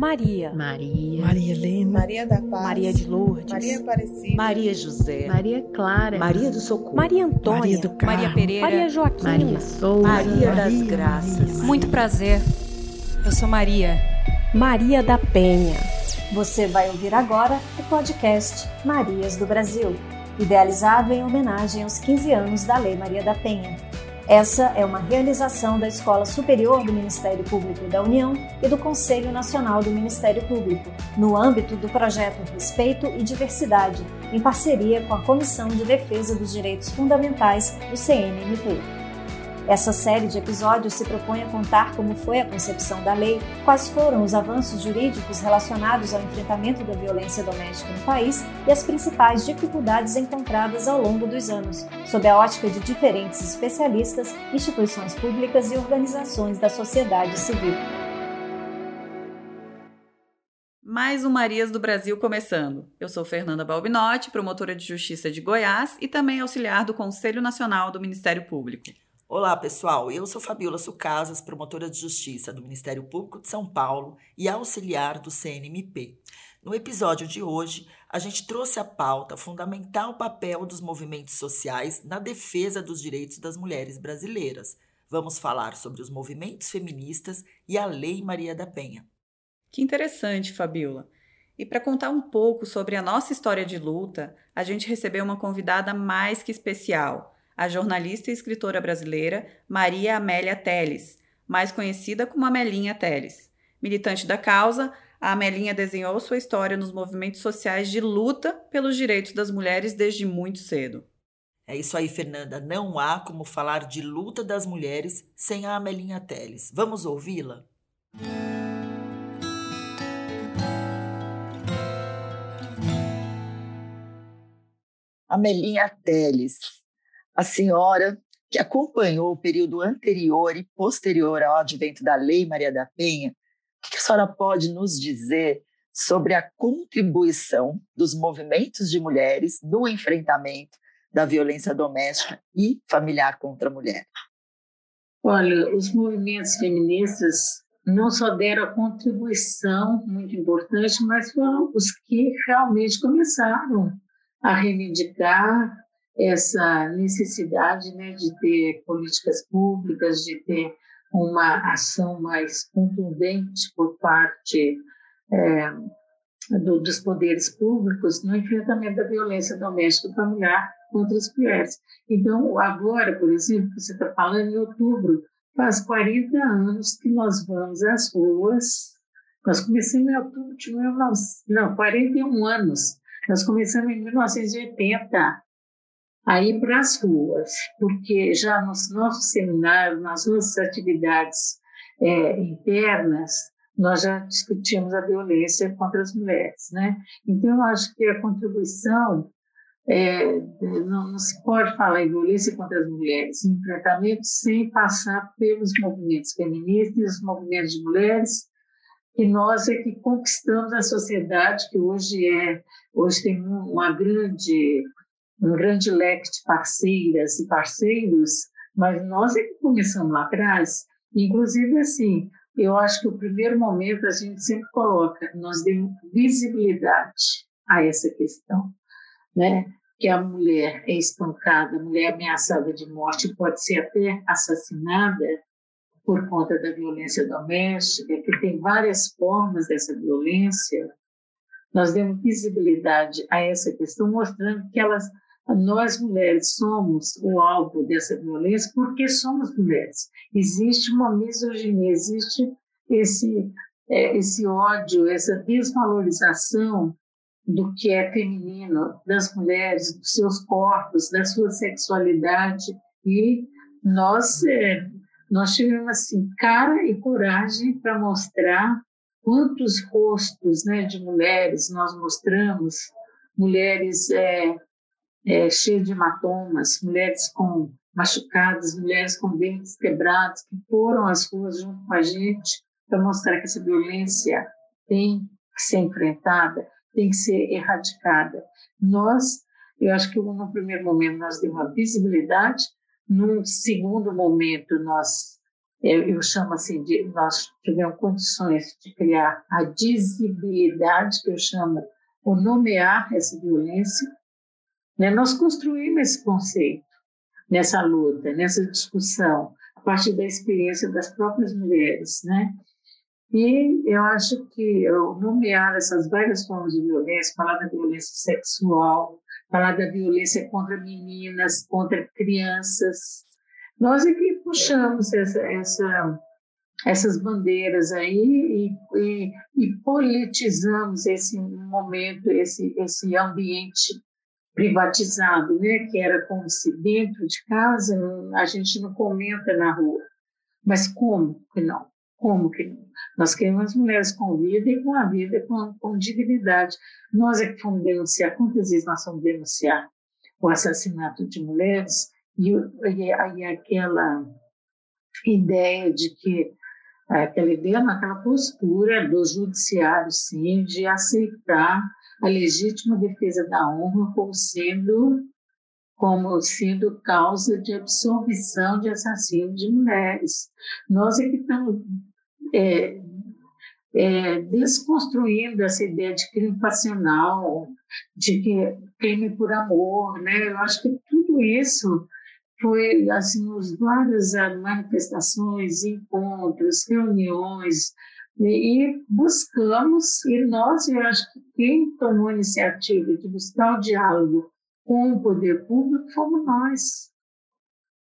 Maria. Maria. Maria Helena. Maria da Paz. Maria de Lourdes. Maria Aparecida. Maria José. Maria Clara. Maria do Socorro. Maria Antônia. Maria do Carmo. Maria Pereira. Maria Joaquina. Maria Souza. Maria das Maria, Graças. Maria. Muito prazer. Eu sou Maria. Maria da Penha. Você vai ouvir agora o podcast Marias do Brasil, idealizado em homenagem aos 15 anos da Lei Maria da Penha. Essa é uma realização da Escola Superior do Ministério Público da União e do Conselho Nacional do Ministério Público, no âmbito do projeto Respeito e Diversidade, em parceria com a Comissão de Defesa dos Direitos Fundamentais do CNMP. Essa série de episódios se propõe a contar como foi a concepção da lei, quais foram os avanços jurídicos relacionados ao enfrentamento da violência doméstica no país e as principais dificuldades encontradas ao longo dos anos, sob a ótica de diferentes especialistas, instituições públicas e organizações da sociedade civil. Mais um Marias do Brasil começando. Eu sou Fernanda Balbinotti, promotora de Justiça de Goiás e também auxiliar do Conselho Nacional do Ministério Público. Olá, pessoal. Eu sou Fabiola Sucasas, promotora de Justiça do Ministério Público de São Paulo e auxiliar do CNMP. No episódio de hoje, a gente trouxe à pauta fundamental papel dos movimentos sociais na defesa dos direitos das mulheres brasileiras. Vamos falar sobre os movimentos feministas e a Lei Maria da Penha. Que interessante, Fabiola. E para contar um pouco sobre a nossa história de luta, a gente recebeu uma convidada mais que especial a jornalista e escritora brasileira Maria Amélia Teles, mais conhecida como Amelinha Teles. Militante da causa, a Amelinha desenhou sua história nos movimentos sociais de luta pelos direitos das mulheres desde muito cedo. É isso aí, Fernanda. Não há como falar de luta das mulheres sem a Amelinha Teles. Vamos ouvi-la? Amelinha Teles, a senhora que acompanhou o período anterior e posterior ao advento da Lei Maria da Penha, o que a senhora pode nos dizer sobre a contribuição dos movimentos de mulheres no enfrentamento da violência doméstica e familiar contra a mulher? Olha, os movimentos feministas não só deram a contribuição muito importante, mas foram os que realmente começaram a reivindicar essa necessidade né, de ter políticas públicas, de ter uma ação mais contundente por parte é, do, dos poderes públicos no enfrentamento da violência doméstica familiar contra as mulheres. Então, agora, por exemplo, você está falando em outubro, faz 40 anos que nós vamos às ruas. Nós começamos em outubro de 19... não, 41 anos. Nós começamos em 1980 a ir para as ruas, porque já nos nossos seminários, nas nossas atividades é, internas, nós já discutimos a violência contra as mulheres, né? Então, eu acho que a contribuição é, não, não, se pode falar em violência contra as mulheres, em enfrentamento, sem passar pelos movimentos feministas, os movimentos de mulheres, que nós é que conquistamos a sociedade que hoje é hoje tem uma grande um grande leque de parceiras e parceiros, mas nós é que começamos lá atrás. Inclusive, assim, eu acho que o primeiro momento a gente sempre coloca, nós demos visibilidade a essa questão, né? Que a mulher é espancada, a mulher é ameaçada de morte, pode ser até assassinada por conta da violência doméstica, que tem várias formas dessa violência. Nós demos visibilidade a essa questão, mostrando que elas nós mulheres somos o alvo dessa violência porque somos mulheres. Existe uma misoginia, existe esse, é, esse ódio, essa desvalorização do que é feminino, das mulheres, dos seus corpos, da sua sexualidade. E nós, é, nós tivemos assim, cara e coragem para mostrar quantos rostos né, de mulheres nós mostramos, mulheres é, é, cheio de hematomas, mulheres com machucadas, mulheres com dentes quebrados, que foram às ruas junto com a gente para mostrar que essa violência tem que ser enfrentada, tem que ser erradicada. Nós, eu acho que no primeiro momento nós demos uma visibilidade, num segundo momento nós eu, eu chamo assim de nós tivemos condições de criar a visibilidade que eu chamo o nomear essa violência, né? Nós construímos esse conceito nessa luta, nessa discussão, a partir da experiência das próprias mulheres, né? E eu acho que eu nomear essas várias formas de violência, falar da violência sexual, falar da violência contra meninas, contra crianças, nós é que puxamos essa, essa, essas bandeiras aí e, e, e, politizamos esse momento, esse, esse ambiente privatizado, né? que era como se dentro de casa a gente não comenta na rua. Mas como que não? Como que não? Nós queremos mulheres com vida e com a vida com, com dignidade. Nós é que fomos denunciar, quantas vezes nós fomos denunciar o assassinato de mulheres e, e, e aquela ideia de que aquela ideia, aquela postura do judiciário, sim, de aceitar a legítima defesa da honra como sendo como sendo causa de absolvição de assassinos de mulheres. Nós é que estamos é, é, desconstruindo essa ideia de crime passional, de que crime por amor, né? Eu acho que tudo isso foi assim os várias manifestações, encontros, reuniões e buscamos e nós eu acho que quem tomou a iniciativa de buscar o diálogo com o poder público fomos nós.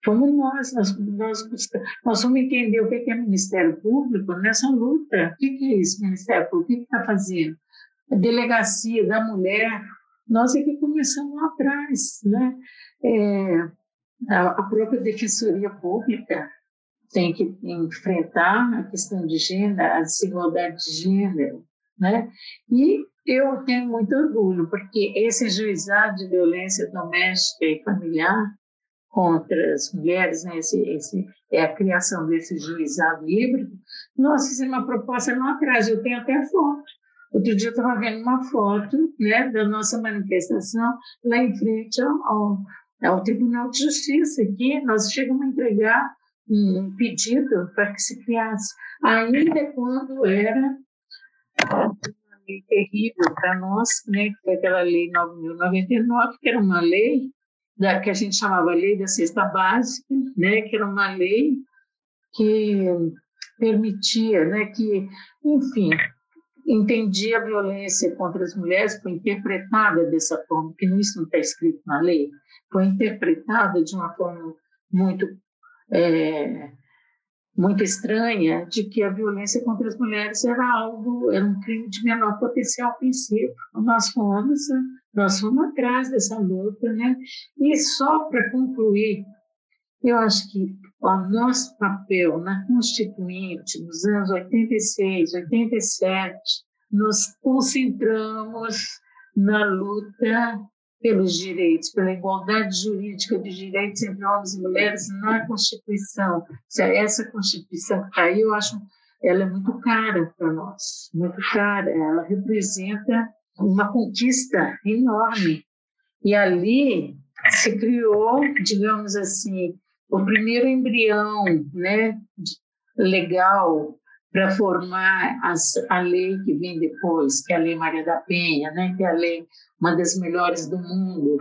Fomos nós nós nós, buscamos, nós vamos entender o que é Ministério Público nessa luta. O que é isso Ministério Público? O que está fazendo? A delegacia da mulher. Nós é que começamos lá atrás né? É, a própria Defensoria Pública tem que enfrentar a questão de gênero, a desigualdade de gênero, né? E eu tenho muito orgulho, porque esse juizado de violência doméstica e familiar contra as mulheres, né? esse, esse, é a criação desse juizado híbrido, nós fizemos uma proposta lá atrás, eu tenho até foto. Outro dia eu estava vendo uma foto né, da nossa manifestação lá em frente ao, ao é Tribunal de Justiça, que nós chegamos a entregar um pedido para que se criasse, ainda quando era terrível para nós, né, que foi aquela lei 9.099, que era uma lei da, que a gente chamava lei da cesta básica, né, que era uma lei que permitia, né, que, enfim, entendia a violência contra as mulheres, foi interpretada dessa forma, que isso não está escrito na lei, foi interpretada de uma forma muito é, muito estranha de que a violência contra as mulheres era algo, era um crime de menor potencial ofensivo. Nós fomos, nós fomos atrás dessa luta, né? E só para concluir, eu acho que o nosso papel na Constituinte, nos anos 86, 87, nos concentramos na luta pelos direitos, pela igualdade jurídica de direitos entre homens e mulheres na Constituição. Essa Constituição que está aí, eu acho ela é muito cara para nós, muito cara. Ela representa uma conquista enorme. E ali se criou, digamos assim, o primeiro embrião né, legal para formar as, a lei que vem depois, que é a Lei Maria da Penha, né, que é a lei, uma das melhores do mundo.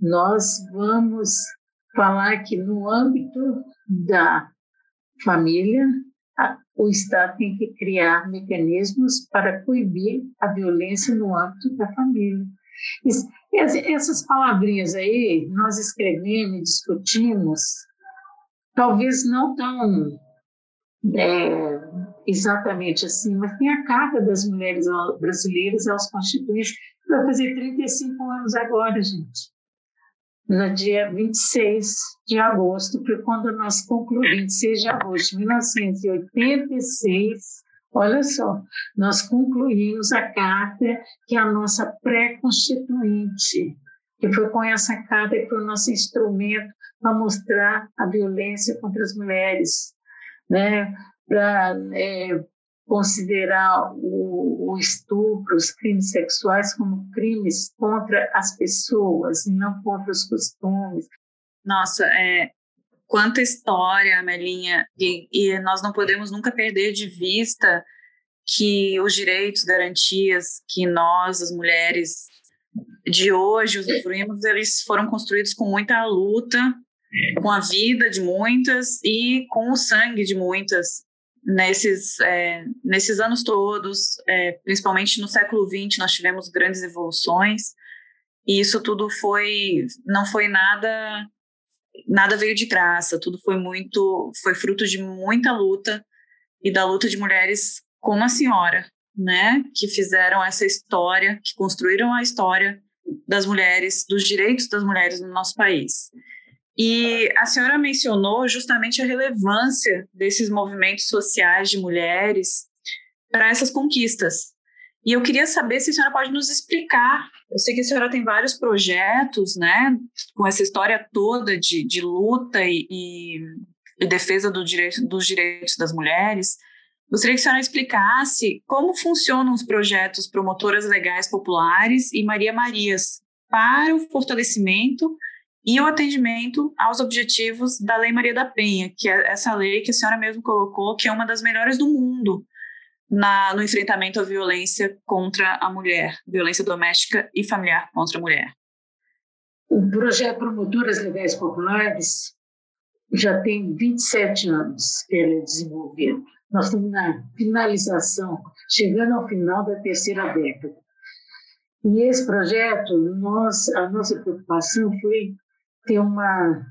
Nós vamos falar que no âmbito da família, o Estado tem que criar mecanismos para coibir a violência no âmbito da família. essas palavrinhas aí, nós escrevemos discutimos, talvez não tão é, exatamente assim, mas tem a Carta das Mulheres Brasileiras aos Constituintes, que vai fazer 35 anos agora, gente. No dia 26 de agosto, que quando nós concluímos, 26 de agosto de 1986, olha só, nós concluímos a carta que é a nossa pré-constituinte, que foi com essa carta que foi o nosso instrumento para mostrar a violência contra as mulheres, né? Para é, considerar o, o, estupro, os crimes sexuais como crimes contra as pessoas não contra os costumes. Nossa, é, quanta história, Melinha, e, e nós não podemos nunca perder de vista que os direitos, garantias que nós, as mulheres de hoje usufruímos, eles foram construídos com muita luta, com a vida de muitas e com o sangue de muitas nesses, é, nesses anos todos, é, principalmente no século XX, nós tivemos grandes evoluções e isso tudo foi, não foi nada nada veio de graça, tudo foi muito, foi fruto de muita luta e da luta de mulheres como a senhora, né, que fizeram essa história, que construíram a história das mulheres, dos direitos das mulheres no nosso país. E a senhora mencionou justamente a relevância desses movimentos sociais de mulheres para essas conquistas. E eu queria saber se a senhora pode nos explicar. Eu sei que a senhora tem vários projetos, né, com essa história toda de, de luta e, e, e defesa do direito, dos direitos das mulheres. Gostaria que a senhora explicasse como funcionam os projetos Promotoras Legais Populares e Maria Marias para o fortalecimento e o atendimento aos objetivos da Lei Maria da Penha, que é essa lei que a senhora mesmo colocou, que é uma das melhores do mundo na, no enfrentamento à violência contra a mulher, violência doméstica e familiar contra a mulher. O projeto Promotoras Legais Populares já tem 27 anos que ele é desenvolvido. Nós estamos na finalização, chegando ao final da terceira década. E esse projeto, nós, a nossa preocupação foi ter uma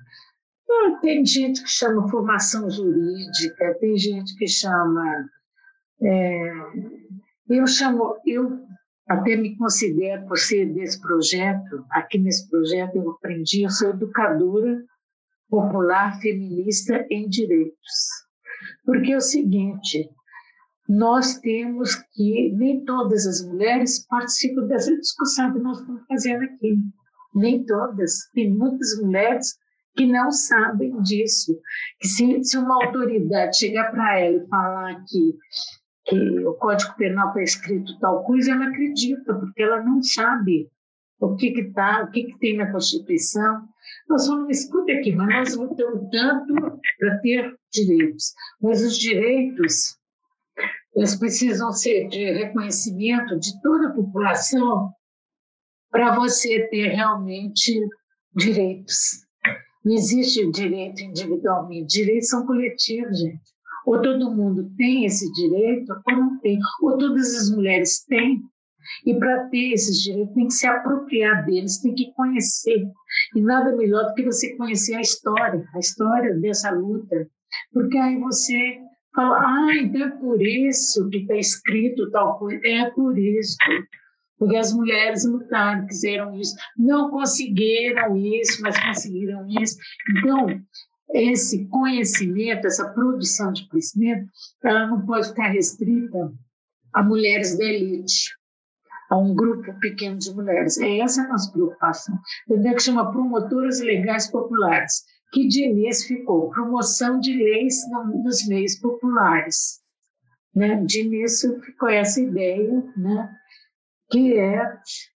tem gente que chama formação jurídica, tem gente que chama é, eu chamo, eu até me considero, por ser desse projeto, aqui nesse projeto eu aprendi, eu sou educadora popular feminista em direitos. Porque é o seguinte, nós temos que, nem todas as mulheres participam dessa discussão que nós estamos fazendo aqui. Nem todas. Tem muitas mulheres que não sabem disso. Que se, se uma autoridade chegar para ela e falar que que o Código Penal está escrito tal coisa, ela acredita, porque ela não sabe o que que tá, o que que tem na Constituição. Nós falamos, escuta aqui, mas nós lutamos tanto para ter direitos, mas os direitos eles precisam ser de reconhecimento de toda a população para você ter realmente direitos. Não existe direito individualmente, direitos são coletivos, gente. Ou todo mundo tem esse direito, ou não tem. Ou todas as mulheres têm. E para ter esses direitos, tem que se apropriar deles, tem que conhecer. E nada melhor do que você conhecer a história, a história dessa luta. Porque aí você fala, ah, então é por isso que está escrito tal coisa. É por isso. Porque as mulheres lutaram, quiseram isso, não conseguiram isso, mas conseguiram isso. Então, esse conhecimento, essa produção de conhecimento, ela não pode ficar restrita a mulheres da elite, a um grupo pequeno de mulheres. É essa a nossa preocupação. Entendeu? Que chama Promotoras Legais Populares, que de ficou promoção de leis nos meios populares. Né? De início ficou essa ideia, né? Que é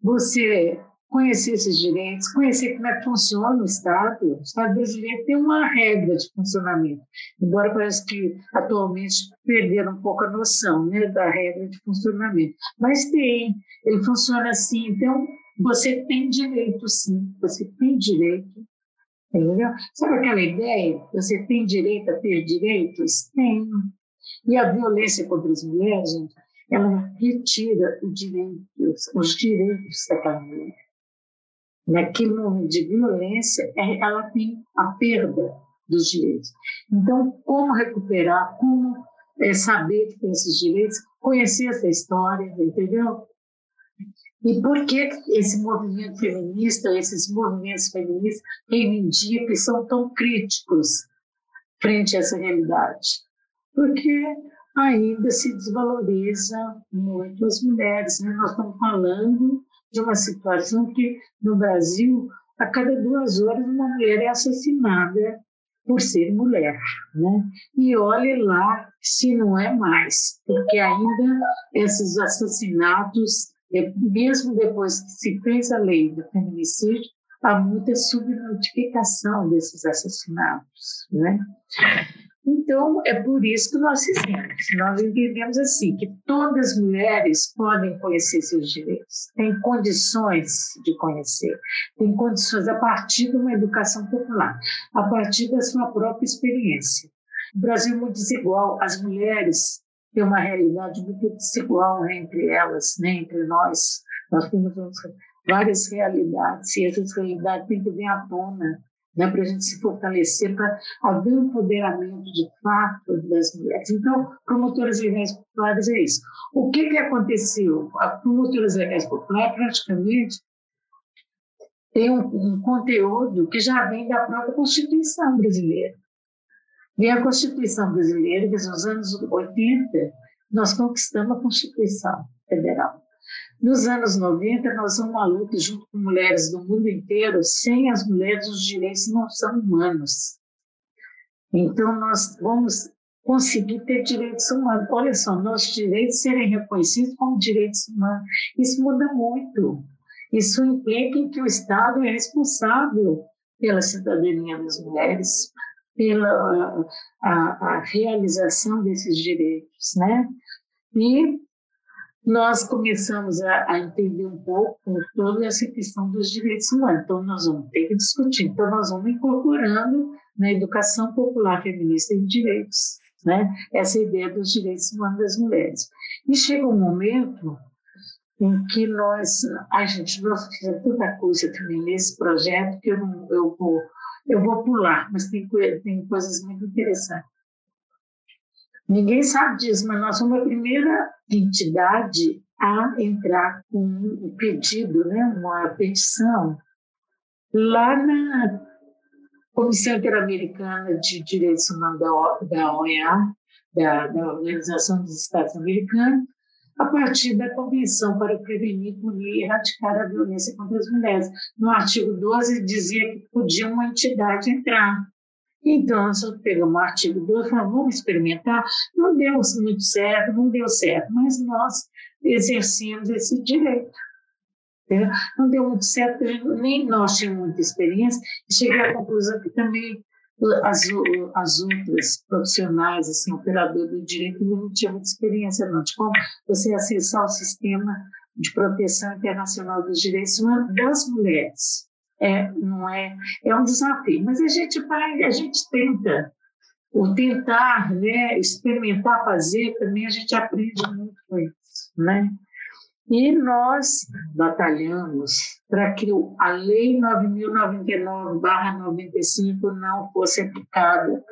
você conhecer esses direitos, conhecer como é que funciona o Estado. O Estado brasileiro tem uma regra de funcionamento, embora parece que atualmente perderam um pouco a noção né, da regra de funcionamento. Mas tem, ele funciona assim. Então, você tem direito, sim, você tem direito. Entendeu? Sabe aquela ideia? Você tem direito a ter direitos? Tem. E a violência contra as mulheres, gente, ela retira os direitos daquela mulher naquele momento de violência, é, ela tem a perda dos direitos. Então, como recuperar, como é, saber que tem esses direitos, conhecer essa história, entendeu? E por que esse movimento feminista, esses movimentos feministas reivindicam e são tão críticos frente a essa realidade? Porque ainda se desvaloriza muito as mulheres. Né? Nós estamos falando de uma situação que, no Brasil, a cada duas horas uma mulher é assassinada por ser mulher, né? E olhe lá se não é mais, porque ainda esses assassinatos, é, mesmo depois que se fez a lei do feminicídio, há muita subnotificação desses assassinatos, né? Então, é por isso que nós fizemos. Nós entendemos assim, que todas as mulheres podem conhecer seus direitos, têm condições de conhecer, têm condições a partir de uma educação popular, a partir da sua própria experiência. O Brasil é muito desigual, as mulheres têm uma realidade muito desigual entre elas, né, entre nós. Nós temos várias realidades, e essas realidades têm que vir à tona né, para a gente se fortalecer, para haver um empoderamento de fato das mulheres. Então, promotoras legais populares é isso. O que, que aconteceu? A promotoras legais populares praticamente tem um, um, conteúdo que já vem da própria Constituição brasileira. E a Constituição brasileira, que nos anos 80, nós conquistamos a Constituição Federal. Nos anos 90, nós vamos à luta junto com mulheres do mundo inteiro. Sem as mulheres, os direitos não são humanos. Então, nós vamos conseguir ter direitos humanos. Olha só, nossos direitos serem reconhecidos como direitos humanos. Isso muda muito. Isso implica que o Estado é responsável pela cidadania das mulheres, pela a, a realização desses direitos, né? E nós começamos a, a, entender um pouco toda essa questão dos direitos humanos. Então, nós vamos ter que discutir. Então, nós vamos incorporando na educação popular feminista de direitos, né? essa ideia dos direitos humanos das mulheres. E chega um momento em que nós, a gente, nós fizemos tanta coisa também nesse projeto que eu, não, eu, vou, eu vou pular, mas tem, tem coisas muito interessantes. Ninguém sabe disso, mas nós somos a primeira entidade a entrar com um pedido, né, uma petição, lá na Comissão Interamericana de Direitos Humanos da OEA, da, da Organização dos Estados Americanos, a partir da Convenção para prevenir, punir e erradicar a violência contra as mulheres. No artigo 12 dizia que podia uma entidade entrar. Então, nós pegamos o artigo 2 e falamos, vamos experimentar. Não deu muito certo, não deu certo, mas nós exercemos esse direito. Entendeu? Não deu muito certo, nem nós tínhamos muita experiência, e cheguei à conclusão que também as, as outras profissionais, assim, operador do direito, não tinham muita experiência não, de como você acessar o sistema de proteção internacional dos direitos das mulheres é, não é, é um desafio. Mas a gente vai, a gente tenta. O tentar, né, experimentar fazer, também a gente aprende muito com isso, né? E nós batalhamos para que a Lei 9.099-95 não fosse aplicada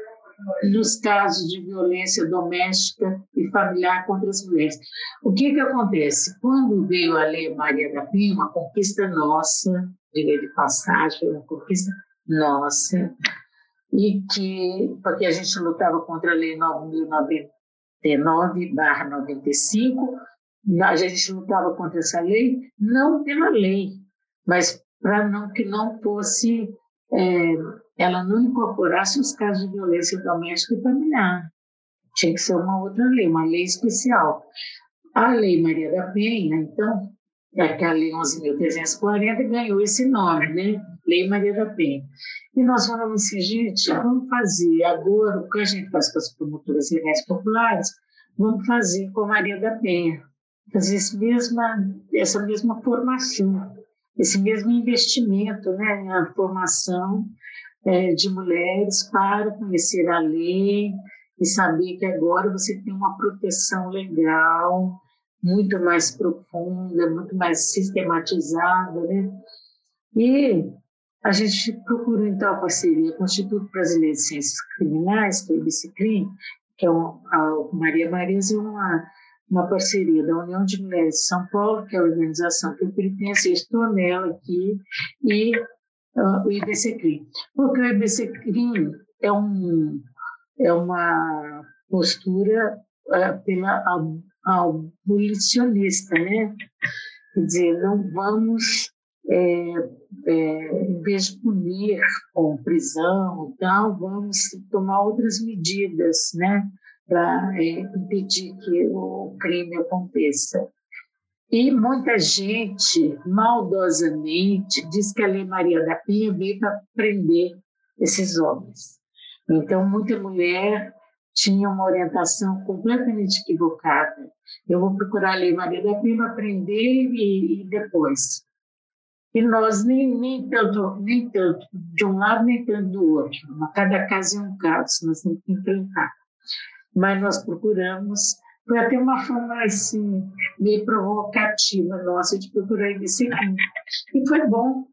nos casos de violência doméstica e familiar contra as mulheres. O que, que acontece? Quando veio a Lei Maria da Penha, uma conquista nossa, diga de passagem, uma conquista nossa, e que, porque a gente lutava contra a Lei 9.099-95, a gente lutava contra essa lei, não pela lei, mas para não, que não fosse, é, ela não incorporasse os casos de violência doméstica e familiar. Tinha que ser uma outra lei, uma lei especial. A Lei Maria da Penha, então, é a Lei 11.340 ganhou esse nome, né? Lei Maria da Penha. E nós falamos assim, gente, vamos fazer agora o que a gente faz com as promotoras legais populares, vamos fazer com a Maria da Penha, fazer esse mesma, essa mesma formação, esse mesmo investimento né, na formação é, de mulheres para conhecer a lei e saber que agora você tem uma proteção legal, muito mais profunda, muito mais sistematizada, né? E a gente procurou, então, a parceria com o Instituto Brasileiro de Ciências Criminais, que é o IBCCRIM, que é a Maria Marisa, é uma, uma parceria da União de Mulheres de São Paulo, que é a organização que eu pertenço, estou nela aqui, e uh, o IBCCRIM. Porque o IBCCRIM é, um, é uma postura uh, pela abolicionista, né? Quer dizer, não vamos, é, é, em vez de punir com prisão e tal, vamos tomar outras medidas, né? Para é, impedir que o crime aconteça. E muita gente, maldosamente, diz que a Lei Maria da Penha veio para prender esses homens. Então, muita mulher tinha uma orientação completamente equivocada. Eu vou procurar a Lei Maria da Penha para prender e, e depois. E nós nem, nem, tanto, nem tanto de um lado, nem tanto do outro. Cada caso é um caso, nós temos que enfrentar. Mas nós procuramos, foi até uma forma assim, meio provocativa nossa de procurar esse caminho. E foi bom.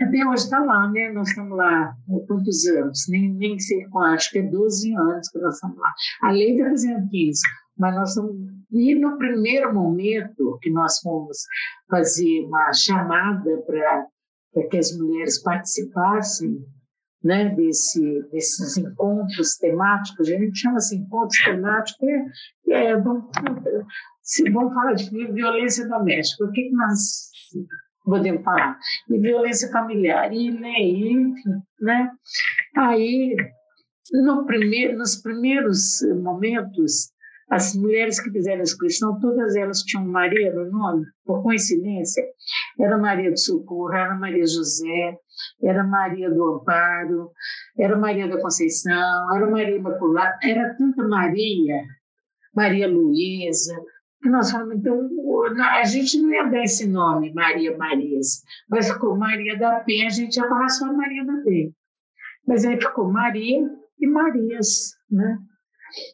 Até hoje está lá, né? Nós estamos lá há quantos anos? Nem, nem sei qual, acho que é 12 anos que nós estamos lá. A lei está fazendo 15, mas nós estamos. E no primeiro momento que nós fomos fazer uma chamada para que as mulheres participassem né, desse, desses encontros temáticos, a gente chama assim encontros temáticos, é, é, vamos, vamos falar de violência doméstica, o que, que nós podemos falar? E violência familiar, e, né, enfim, né? Aí, no primeiro, nos primeiros momentos, as mulheres que fizeram a inscrição, todas elas tinham Maria no nome, por coincidência. Era Maria do Socorro, era Maria José, era Maria do Amparo, era Maria da Conceição, era Maria Imaculada, era tanta Maria, Maria Luísa, que nós falamos, então, a gente não ia dar esse nome, Maria Marias, mas ficou Maria da Penha, a gente ia falar só Maria da Penha. Mas aí ficou Maria e Marias, né?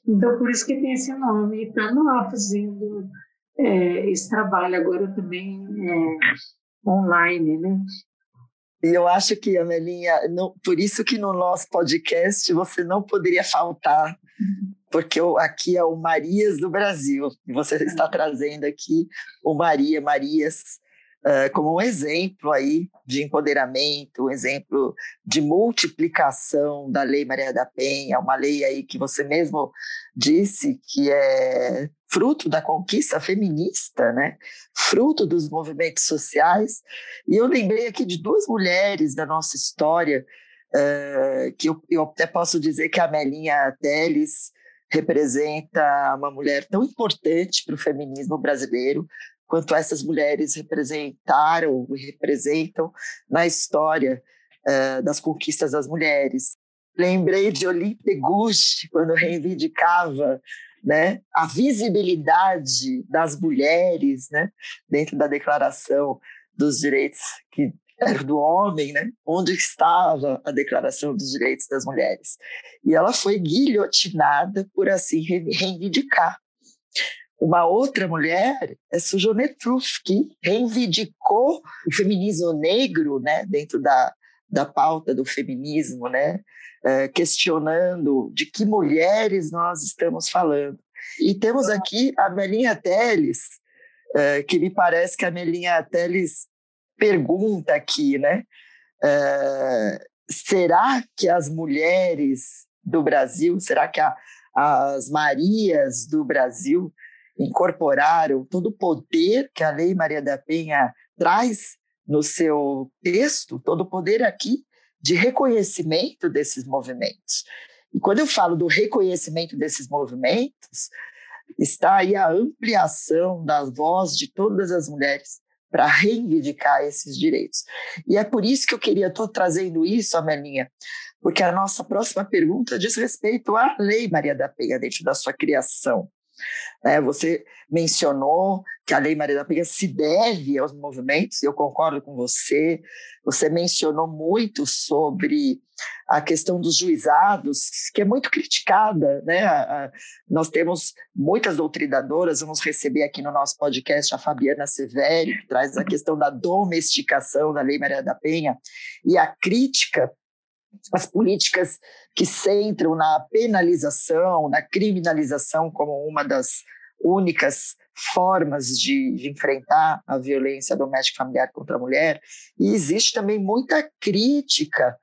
Então, por isso que tem esse nome. E estamos lá fazendo é, esse trabalho agora também é, online, né? E eu acho que, Amelinha, não, por isso que no nosso podcast você não poderia faltar, porque aqui é o Marias do Brasil, e você está trazendo aqui o Maria, Marias, uh, como um exemplo aí de empoderamento, um exemplo de multiplicação da Lei Maria da Penha, uma lei aí que você mesmo disse que é fruto da conquista feminista, né? fruto dos movimentos sociais. E eu lembrei aqui de duas mulheres da nossa história, uh, que eu, eu, até posso dizer que a Melinha Teles representa uma mulher tão importante para o feminismo brasileiro, quanto essas mulheres representaram e representam na história uh, das conquistas das mulheres. Lembrei de Olympe Gouche, quando reivindicava né, a visibilidade das mulheres né, dentro da Declaração dos Direitos que do homem, né? onde estava a Declaração dos Direitos das Mulheres. E ela foi guilhotinada por assim reivindicar uma outra mulher é Sujone que reivindicou o feminismo negro né, dentro da, da pauta do feminismo, né, uh, questionando de que mulheres nós estamos falando. E temos aqui a Melinha Teles, uh, que me parece que a Melinha Teles pergunta aqui, né? Uh, será que as mulheres do Brasil, será que a, as Marias do Brasil incorporaram todo o poder que a Lei Maria da Penha traz no seu texto, todo o poder aqui de reconhecimento desses movimentos. E quando eu falo do reconhecimento desses movimentos, está aí a ampliação da voz de todas as mulheres para reivindicar esses direitos. E é por isso que eu queria, estou trazendo isso, Amelinha, porque a nossa próxima pergunta diz respeito à Lei Maria da Penha, dentro da sua criação. Né? Você mencionou que a Lei Maria da Penha se deve aos movimentos, eu concordo com você. Você mencionou muito sobre a questão dos juizados, que é muito criticada. Né? nós temos muitas doutrinadoras, vamos receber aqui no nosso podcast a Fabiana Severi, que traz a questão da domesticação da Lei Maria da Penha e a crítica as políticas que centram na penalização, na criminalização como uma das únicas formas de, de, enfrentar a violência doméstica familiar contra a mulher. E existe também muita crítica,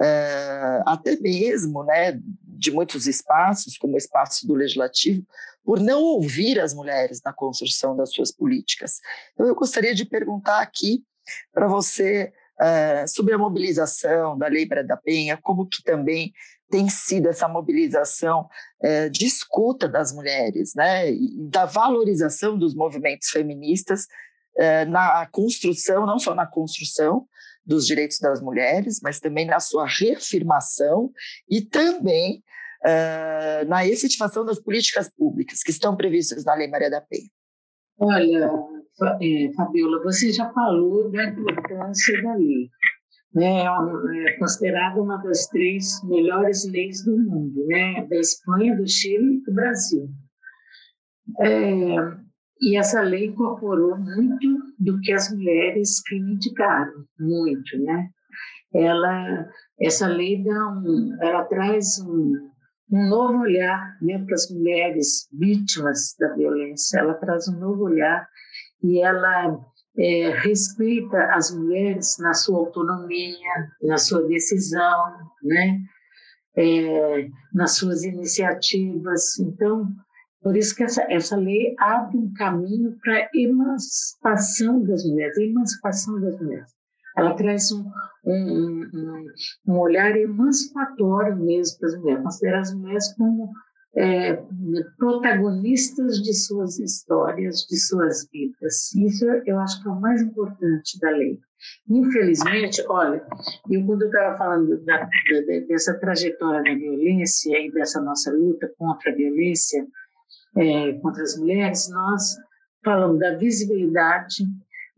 é, até mesmo né, de muitos espaços, como o espaço do legislativo, por não ouvir as mulheres na construção das suas políticas. Então, eu gostaria de perguntar aqui para você uh, sobre a mobilização da Lei Maria da Penha, como que também tem sido essa mobilização é, de escuta das mulheres, né, da valorização dos movimentos feministas é, na construção, não só na construção dos direitos das mulheres, mas também na sua reafirmação e também na efetivação das políticas públicas que estão previstas na Lei Maria da Penha. Olha, Fabiola, você já falou da importância da lei né, é, é considerada uma das três melhores leis do mundo, né, da Espanha, do Chile e do Brasil. É, e essa lei incorporou muito do que as mulheres reivindicaram, muito, né? Ela, essa lei dá um, ela traz um, um novo olhar né, para as mulheres vítimas da violência. Ela traz um novo olhar e ela é, respeita as mulheres na sua autonomia, na sua decisão, né? É, nas suas iniciativas. Então, por isso que essa, essa lei abre um caminho para a emancipação das mulheres, emancipação das mulheres. Ela traz um, um, um, um olhar emancipatório mesmo para as mulheres, considera as mulheres como é, protagonistas de suas histórias, de suas vidas. Isso eu acho que é o mais importante da lei. Infelizmente, olha, eu quando eu estava falando da, da, dessa trajetória da violência e dessa nossa luta contra a violência é, contra as mulheres, nós falamos da visibilidade,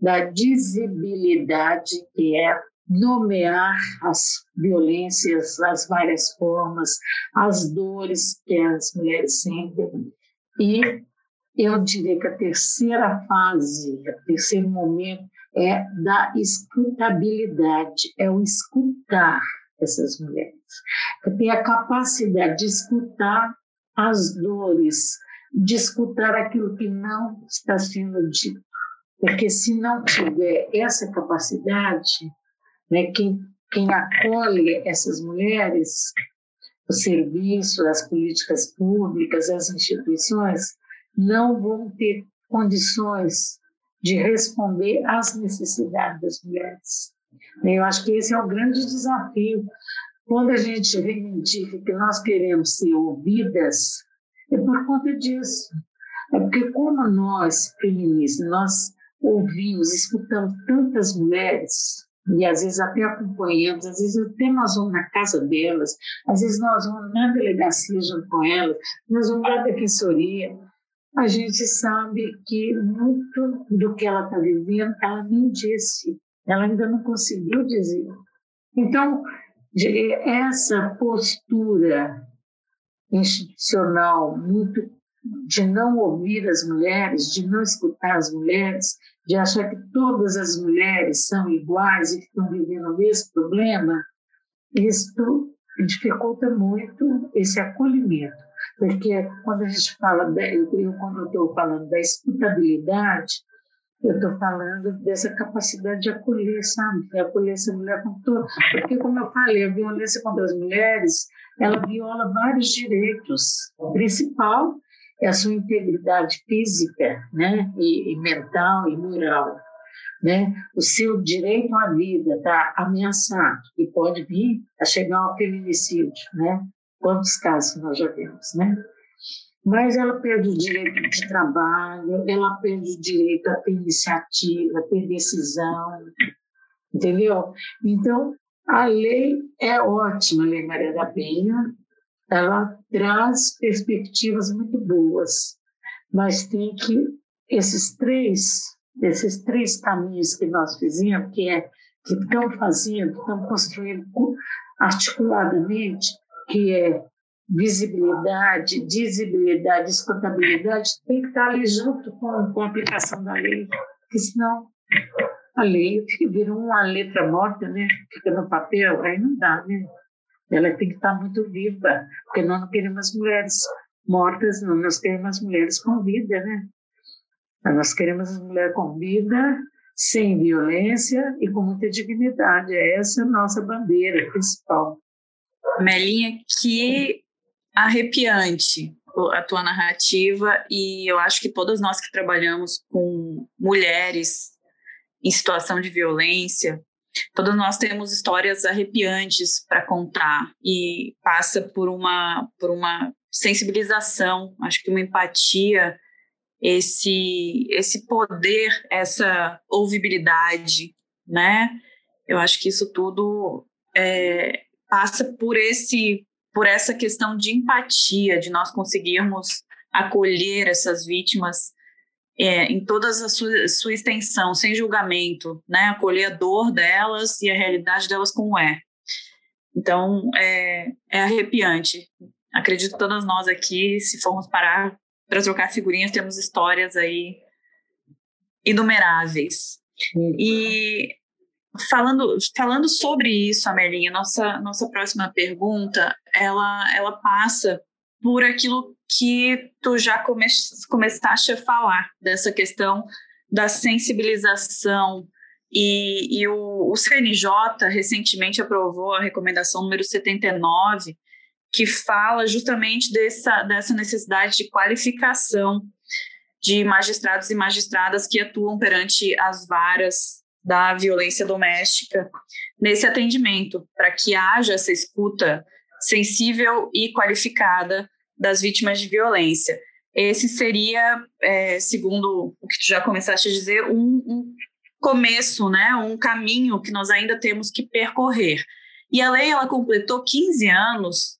da dizibilidade, que é nomear as violências, as várias formas, as dores que as mulheres sentem. E eu diria que a terceira fase, o terceiro momento, é da escutabilidade, é o escutar essas mulheres. Ter a capacidade de escutar as dores, de escutar aquilo que não está sendo dito. Porque se não tiver essa capacidade, né? Quem, quem acolhe essas mulheres, o serviço, as políticas públicas, as instituições, não vão ter condições de responder às necessidades das mulheres. Eu acho que esse é o grande desafio. Quando a gente reivindica que nós queremos ser ouvidas, é por conta disso. É porque como nós, feministas, nós ouvimos, escutamos tantas mulheres, e às vezes até acompanhamos, às vezes até nós vamos na casa delas, às vezes nós vamos na delegacia junto com elas, nós vamos na defensoria. A gente sabe que muito do que ela está vivendo, ela nem disse, ela ainda não conseguiu dizer. Então, essa postura institucional muito de não ouvir as mulheres, de não escutar as mulheres, de achar que todas as mulheres são iguais e que estão vivendo o mesmo problema, isso dificulta muito esse acolhimento. Porque quando a gente fala, eu, quando eu estou falando da escutabilidade, eu estou falando dessa capacidade de acolher, sabe? De acolher essa mulher com todo. Porque, como eu falei, a violência contra as mulheres, ela viola vários direitos. O principal é a sua integridade física, né, e, e mental e moral, né? O seu direito à vida está ameaçado e pode vir a chegar ao feminicídio, né? Quantos casos nós já vimos, né? Mas ela perde o direito de trabalho, ela perde o direito a ter iniciativa, a ter decisão, entendeu? Então, a lei é ótima, a Lei Maria da Penha, ela traz perspectivas muito boas, mas tem que esses três, esses três caminhos que nós fizemos, que é que estão fazendo, estão construindo articuladamente, que é visibilidade, dizibilidade, escutabilidade, tem que estar ali junto com, com a aplicação da lei, porque senão a lei vira uma letra morta, né? Fica no papel, aí não dá, né? Ela tem que estar muito viva, porque nós não queremos mulheres mortas, nós queremos mulheres com vida, né? Nós queremos mulheres com vida, sem violência e com muita dignidade. Essa é a nossa bandeira principal. Melinha, que arrepiante a tua narrativa e eu acho que todas nós que trabalhamos com mulheres em situação de violência, Todos nós temos histórias arrepiantes para contar e passa por uma por uma sensibilização, acho que uma empatia, esse esse poder, essa ouvibilidade, né? Eu acho que isso tudo é, passa por esse por essa questão de empatia, de nós conseguirmos acolher essas vítimas é, em toda a sua, sua, extensão, sem julgamento, né? Acolher a dor delas e a realidade delas como é. Então, é, é arrepiante. Acredito que todas nós aqui, se formos parar para trocar figurinhas, temos histórias aí inumeráveis. E falando, falando sobre isso, Amelinha, nossa, nossa próxima pergunta, ela, ela passa por aquilo que tu já come, começaste a falar, dessa questão da sensibilização. E, e o, o CNJ recentemente aprovou a recomendação número 79, que fala justamente dessa, dessa necessidade de qualificação de magistrados e magistradas que atuam perante as varas da violência doméstica nesse atendimento, para que haja essa escuta sensível e qualificada das vítimas de violência. Esse seria, é, segundo o que tu já começaste a dizer, um, um começo, né, um caminho que nós ainda temos que percorrer. E a lei ela completou 15 anos,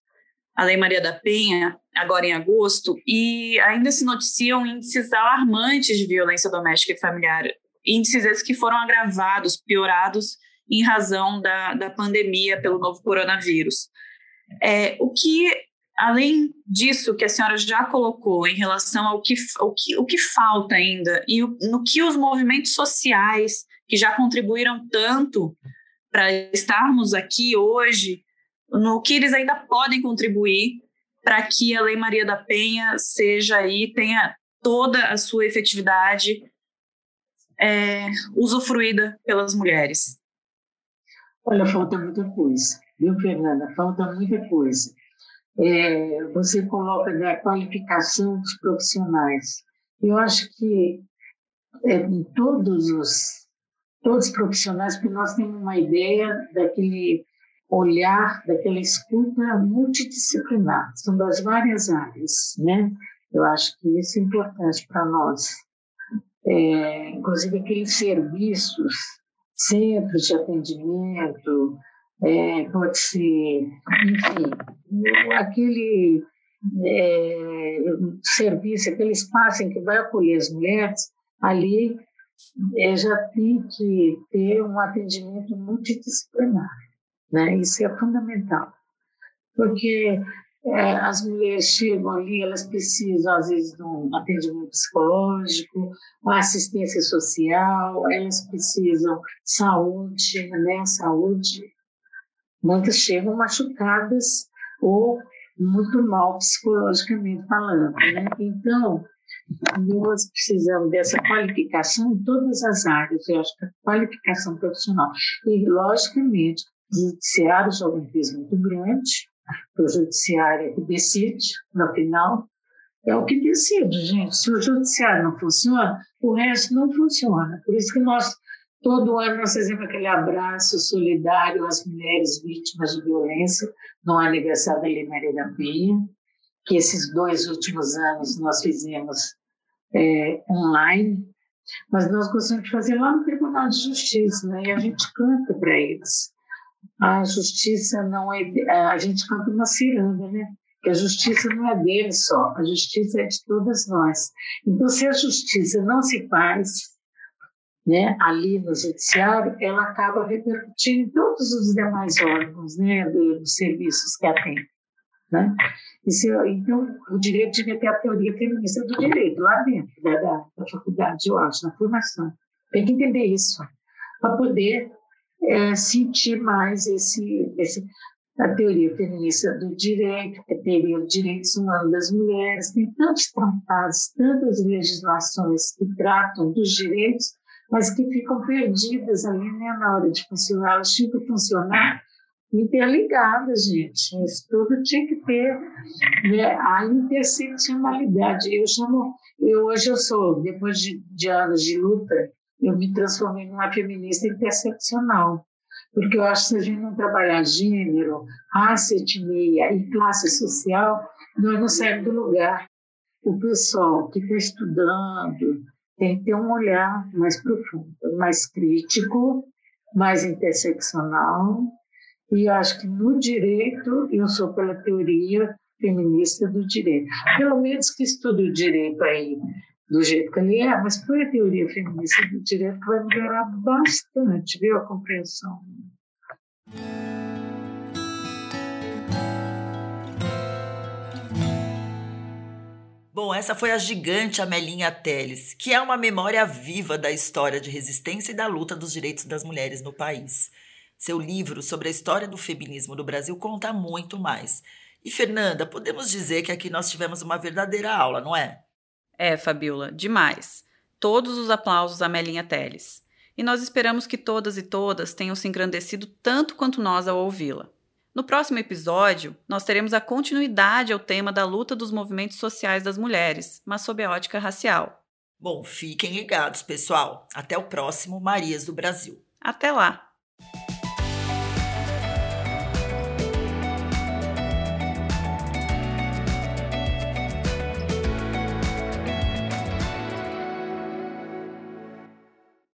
a Lei Maria da Penha, agora em agosto, e ainda se noticiam índices alarmantes de violência doméstica e familiar, índices esses que foram agravados, piorados em razão da, da pandemia pelo novo coronavírus. É, o que, além disso que a senhora já colocou em relação ao que, ao que, o que falta ainda e o, no que os movimentos sociais que já contribuíram tanto para estarmos aqui hoje, no que eles ainda podem contribuir para que a Lei Maria da Penha seja aí, tenha toda a sua efetividade é, usufruída pelas mulheres? Olha, falta muita coisa. Viu, Fernanda? Falta muita coisa. É, você coloca da qualificação dos profissionais. Eu acho que é, todos os todos os profissionais, porque nós temos uma ideia daquele olhar, daquela escuta multidisciplinar, são das várias áreas, né? Eu acho que isso é importante para nós. É, inclusive aqueles serviços, centros de atendimento, é, pode ser, enfim, aquele é, serviço, aquele espaço em que vai acolher as mulheres, ali é, já tem que ter um atendimento multidisciplinar. Né? Isso é fundamental, porque é, as mulheres chegam ali, elas precisam, às vezes, de um atendimento psicológico, assistência social, elas precisam saúde, né? Saúde Muitas chegam machucadas ou muito mal psicologicamente falando, né? Então, nós precisamos dessa qualificação em todas as áreas, eu acho que a qualificação profissional. E, logicamente, o judiciário joga um peso muito grande, o judiciário é que decide, no final, é o que decide, gente. Se o judiciário não funciona, o resto não funciona. Por isso que nós Todo ano nós fazemos aquele abraço solidário às mulheres vítimas de violência no aniversário da Lei Maria da Penha, que esses dois últimos anos nós fizemos é, online, mas nós gostamos de fazer lá no Tribunal de Justiça, né? e a gente canta para eles. A justiça não é. A gente canta uma ciranda, né? Que a justiça não é deles só, a justiça é de todas nós. Então, se a justiça não se faz, né, ali no judiciário, ela acaba repercutindo em todos os demais órgãos né, dos serviços que atende. Né? Então, o direito devia ter a teoria feminista do direito lá dentro da, da, da faculdade, eu acho, na formação. Tem que entender isso, para poder é, sentir mais esse, esse, a teoria feminista do direito, a teoria dos direitos humanos das mulheres, tem tantos tratados, tantas legislações que tratam dos direitos mas que ficam perdidas ali né, na hora de funcionar. Elas tinham que funcionar interligadas, gente. Isso tudo tinha que ter né, a interseccionalidade. Eu chamo, eu, hoje eu sou, depois de, de anos de luta, eu me transformei numa feminista interseccional. porque eu acho que se a gente não trabalhar gênero, raça, etnia e classe social, nós não saímos do lugar. O pessoal que está estudando tem que ter um olhar mais profundo, mais crítico, mais interseccional, e acho que no direito, eu sou pela teoria feminista do direito. Pelo menos que estude o direito aí do jeito que ele é, mas foi a teoria feminista do direito que vai melhorar bastante, viu, a compreensão. Bom, essa foi a gigante Amelinha Teles, que é uma memória viva da história de resistência e da luta dos direitos das mulheres no país. Seu livro sobre a história do feminismo no Brasil conta muito mais. E Fernanda, podemos dizer que aqui nós tivemos uma verdadeira aula, não é? É, Fabiola, demais. Todos os aplausos a Melinha Teles. E nós esperamos que todas e todas tenham se engrandecido tanto quanto nós ao ouvi-la. No próximo episódio, nós teremos a continuidade ao tema da luta dos movimentos sociais das mulheres, mas sob a ótica racial. Bom, fiquem ligados, pessoal. Até o próximo Marias do Brasil. Até lá!